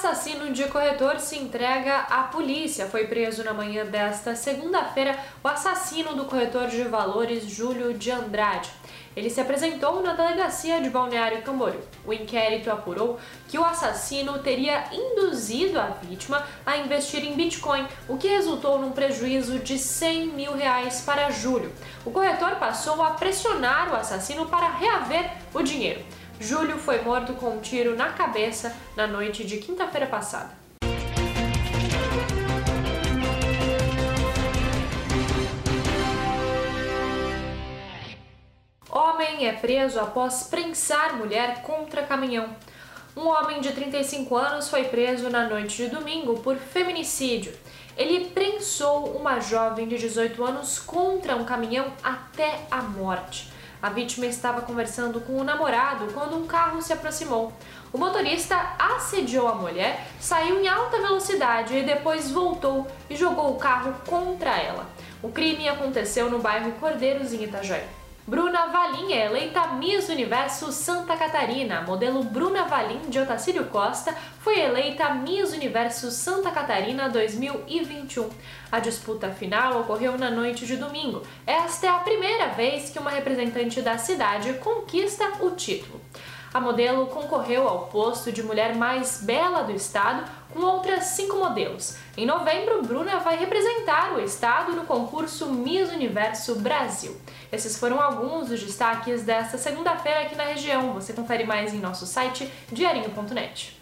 assassino de corretor se entrega à polícia. Foi preso na manhã desta segunda-feira o assassino do corretor de valores Júlio de Andrade. Ele se apresentou na delegacia de Balneário Camboriú. O inquérito apurou que o assassino teria induzido a vítima a investir em Bitcoin, o que resultou num prejuízo de 100 mil reais para Júlio. O corretor passou a pressionar o assassino para reaver o dinheiro. Júlio foi morto com um tiro na cabeça na noite de quinta-feira passada. Homem é preso após prensar mulher contra caminhão. Um homem de 35 anos foi preso na noite de domingo por feminicídio. Ele prensou uma jovem de 18 anos contra um caminhão até a morte. A vítima estava conversando com o namorado quando um carro se aproximou. O motorista assediou a mulher, saiu em alta velocidade e depois voltou e jogou o carro contra ela. O crime aconteceu no bairro Cordeiros, em Itajaí. Bruna Valim é eleita Miss Universo Santa Catarina. Modelo Bruna Valim de Otacílio Costa foi eleita Miss Universo Santa Catarina 2021. A disputa final ocorreu na noite de domingo. Esta é a primeira vez que uma representante da cidade conquista o título. A modelo concorreu ao posto de mulher mais bela do estado com outras cinco modelos. Em novembro, Bruna vai representar o estado no concurso Miss Universo Brasil. Esses foram alguns dos destaques desta segunda-feira aqui na região. Você confere mais em nosso site diarinho.net.